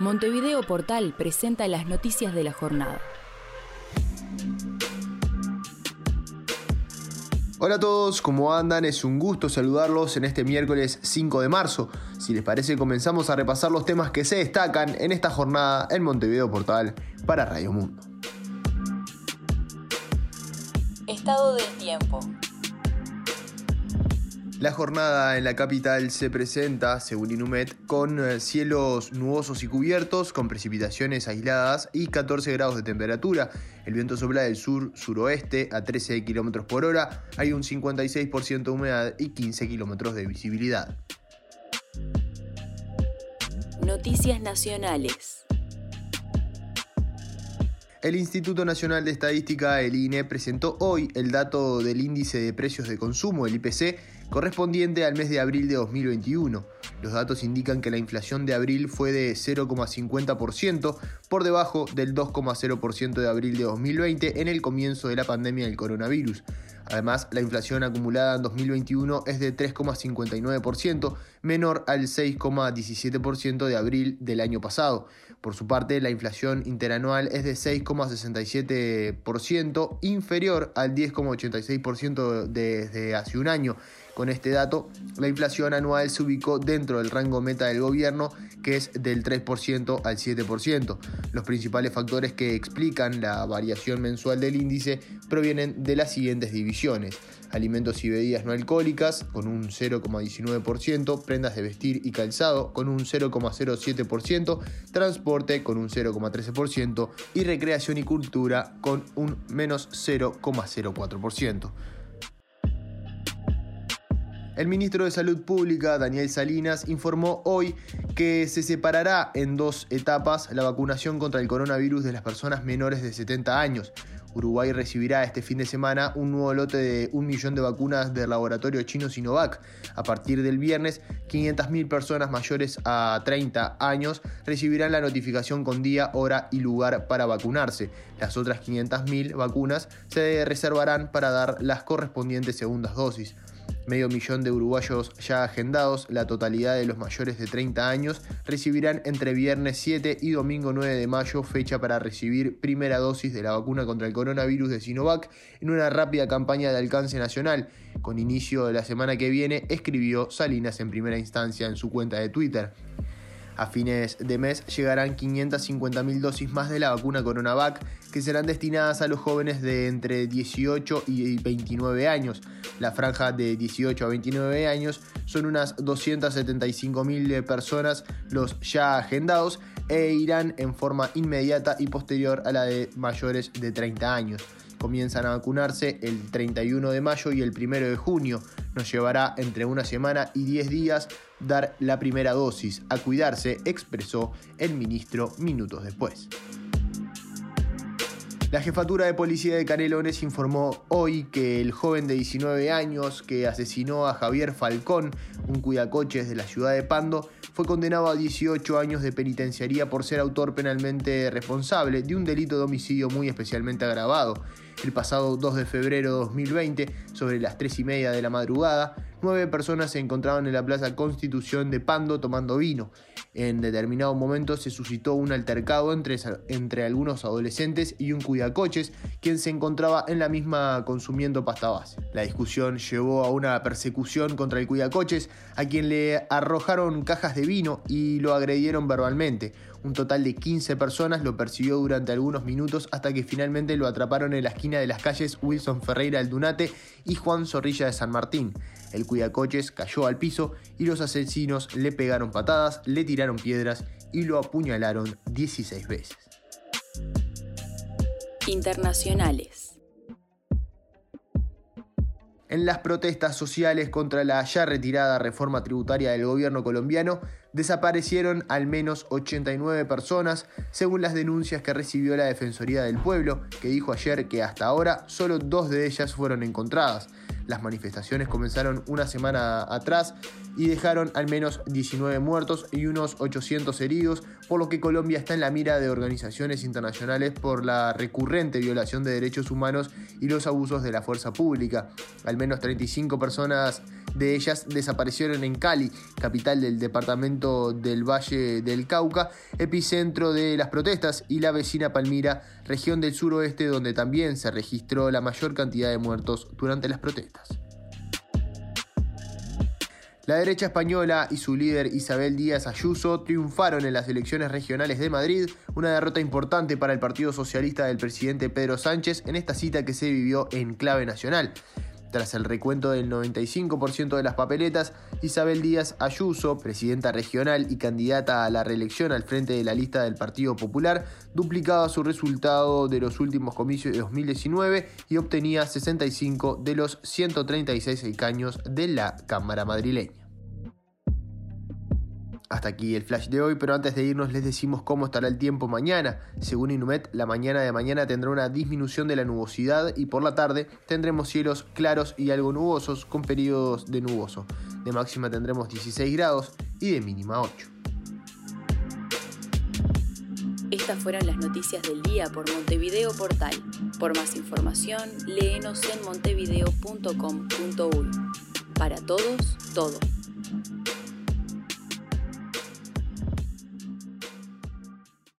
Montevideo Portal presenta las noticias de la jornada. Hola a todos, ¿cómo andan? Es un gusto saludarlos en este miércoles 5 de marzo. Si les parece, comenzamos a repasar los temas que se destacan en esta jornada en Montevideo Portal para Radio Mundo. Estado del tiempo. La jornada en la capital se presenta, según Inumet, con eh, cielos nubosos y cubiertos, con precipitaciones aisladas y 14 grados de temperatura. El viento sopla del sur-suroeste a 13 km por hora, hay un 56% de humedad y 15 km de visibilidad. Noticias nacionales. El Instituto Nacional de Estadística, el INE, presentó hoy el dato del índice de precios de consumo, el IPC, correspondiente al mes de abril de 2021. Los datos indican que la inflación de abril fue de 0,50%, por debajo del 2,0% de abril de 2020 en el comienzo de la pandemia del coronavirus. Además, la inflación acumulada en 2021 es de 3,59%, menor al 6,17% de abril del año pasado. Por su parte, la inflación interanual es de 6,67%, inferior al 10,86% desde hace un año. Con este dato, la inflación anual se ubicó dentro del rango meta del gobierno, que es del 3% al 7%. Los principales factores que explican la variación mensual del índice provienen de las siguientes divisiones. Alimentos y bebidas no alcohólicas con un 0,19%, prendas de vestir y calzado con un 0,07%, transporte con un 0,13% y recreación y cultura con un menos 0,04%. El ministro de Salud Pública, Daniel Salinas, informó hoy que se separará en dos etapas la vacunación contra el coronavirus de las personas menores de 70 años. Uruguay recibirá este fin de semana un nuevo lote de un millón de vacunas del laboratorio chino Sinovac. A partir del viernes, 500.000 personas mayores a 30 años recibirán la notificación con día, hora y lugar para vacunarse. Las otras 500.000 vacunas se reservarán para dar las correspondientes segundas dosis medio millón de uruguayos ya agendados, la totalidad de los mayores de 30 años, recibirán entre viernes 7 y domingo 9 de mayo fecha para recibir primera dosis de la vacuna contra el coronavirus de Sinovac en una rápida campaña de alcance nacional. Con inicio de la semana que viene, escribió Salinas en primera instancia en su cuenta de Twitter. A fines de mes llegarán 550.000 dosis más de la vacuna Coronavac que serán destinadas a los jóvenes de entre 18 y 29 años. La franja de 18 a 29 años son unas 275.000 personas los ya agendados e irán en forma inmediata y posterior a la de mayores de 30 años comienzan a vacunarse el 31 de mayo y el 1 de junio. Nos llevará entre una semana y 10 días dar la primera dosis. A cuidarse, expresó el ministro minutos después. La jefatura de policía de Canelones informó hoy que el joven de 19 años que asesinó a Javier Falcón, un cuidacoches de la ciudad de Pando, fue condenado a 18 años de penitenciaría por ser autor penalmente responsable de un delito de homicidio muy especialmente agravado. El pasado 2 de febrero de 2020, sobre las 3 y media de la madrugada, nueve personas se encontraban en la Plaza Constitución de Pando tomando vino. En determinado momento se suscitó un altercado entre, entre algunos adolescentes y un cuidacoches, quien se encontraba en la misma consumiendo pasta base. La discusión llevó a una persecución contra el cuidacoches, a quien le arrojaron cajas de vino y lo agredieron verbalmente. Un total de 15 personas lo persiguió durante algunos minutos hasta que finalmente lo atraparon en la esquina de las calles Wilson Ferreira Aldunate y Juan Zorrilla de San Martín. El cuidacoches cayó al piso y los asesinos le pegaron patadas, le tiraron piedras y lo apuñalaron 16 veces. Internacionales. En las protestas sociales contra la ya retirada reforma tributaria del gobierno colombiano, desaparecieron al menos 89 personas, según las denuncias que recibió la Defensoría del Pueblo, que dijo ayer que hasta ahora solo dos de ellas fueron encontradas. Las manifestaciones comenzaron una semana atrás y dejaron al menos 19 muertos y unos 800 heridos, por lo que Colombia está en la mira de organizaciones internacionales por la recurrente violación de derechos humanos y los abusos de la fuerza pública. Al menos 35 personas de ellas desaparecieron en Cali, capital del departamento del Valle del Cauca, epicentro de las protestas, y la vecina Palmira, región del suroeste donde también se registró la mayor cantidad de muertos durante las protestas. La derecha española y su líder Isabel Díaz Ayuso triunfaron en las elecciones regionales de Madrid, una derrota importante para el Partido Socialista del presidente Pedro Sánchez en esta cita que se vivió en clave nacional. Tras el recuento del 95% de las papeletas, Isabel Díaz Ayuso, presidenta regional y candidata a la reelección al frente de la lista del Partido Popular, duplicaba su resultado de los últimos comicios de 2019 y obtenía 65 de los 136 escaños de la Cámara madrileña. Hasta aquí el flash de hoy, pero antes de irnos les decimos cómo estará el tiempo mañana. Según Inumet, la mañana de mañana tendrá una disminución de la nubosidad y por la tarde tendremos cielos claros y algo nubosos con periodos de nuboso. De máxima tendremos 16 grados y de mínima 8. Estas fueron las noticias del día por Montevideo Portal. Por más información, léenos en montevideo.com.uy. Para todos, todo.